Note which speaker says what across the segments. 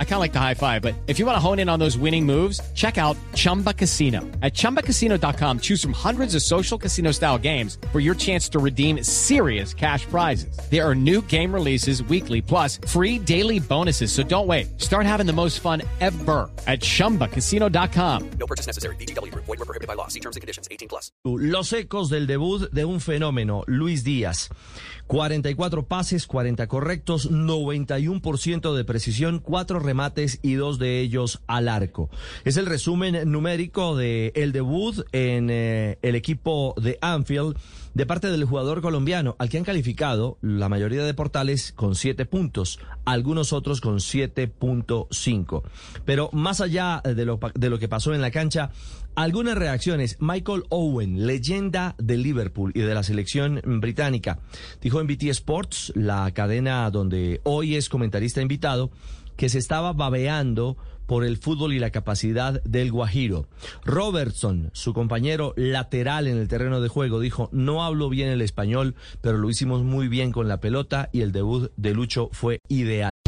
Speaker 1: I kind of like the high five, but if you want to hone in on those winning moves, check out Chumba Casino. At ChumbaCasino.com, choose from hundreds of social casino style games for your chance to redeem serious cash prizes. There are new game releases weekly, plus free daily bonuses. So don't wait. Start having the most fun ever at ChumbaCasino.com.
Speaker 2: No purchase necessary. BGW. Void were prohibited by law. See terms and conditions. 18 plus.
Speaker 3: Los ecos del debut de un fenómeno, Luis Díaz. 44 pases, 40 correctos, 91% de precisión, 4 remates y 2 de ellos al arco. Es el resumen numérico de el debut en eh, el equipo de Anfield de parte del jugador colombiano, al que han calificado la mayoría de portales con 7 puntos, algunos otros con 7.5. Pero más allá de lo, de lo que pasó en la cancha, algunas reacciones. Michael Owen, leyenda de Liverpool y de la selección británica, dijo en BT Sports, la cadena donde hoy es comentarista invitado, que se estaba babeando por el fútbol y la capacidad del Guajiro. Robertson, su compañero lateral en el terreno de juego, dijo, no hablo bien el español, pero lo hicimos muy bien con la pelota y el debut de Lucho fue ideal.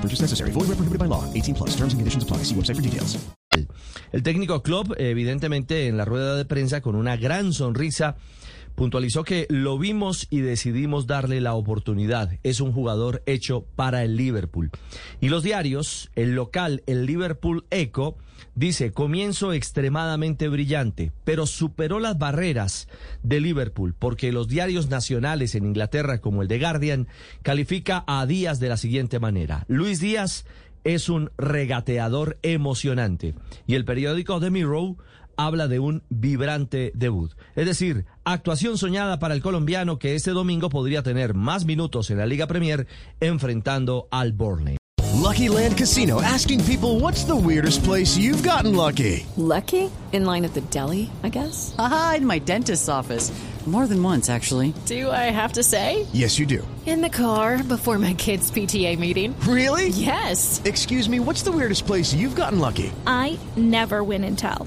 Speaker 4: No purchase necessary. Void where prohibited by law. 18 plus. Terms and conditions apply. See website for details.
Speaker 3: El técnico Klopp, evidentemente, en la rueda de prensa, con una gran sonrisa, puntualizó que lo vimos y decidimos darle la oportunidad. Es un jugador hecho para el Liverpool. Y los diarios, el local, el Liverpool Echo, dice, comienzo extremadamente brillante, pero superó las barreras de Liverpool, porque los diarios nacionales en Inglaterra, como el de Guardian, califica a Díaz de la siguiente manera. Luis Díaz es un regateador emocionante. Y el periódico The Mirror habla de un vibrante debut. Es decir, actuación soñada para el colombiano que este domingo podría tener más minutos en la Liga Premier enfrentando al Burnley.
Speaker 4: Lucky Land Casino asking people what's the weirdest place you've gotten lucky.
Speaker 5: Lucky? In line at the deli, I guess?
Speaker 6: Aha, in my dentist's office. More than once, actually.
Speaker 5: Do I have to say?
Speaker 4: Yes, you do.
Speaker 5: In the car before my kids' PTA meeting.
Speaker 4: Really?
Speaker 5: Yes.
Speaker 4: Excuse me, what's the weirdest place you've gotten lucky?
Speaker 7: I never win and tell.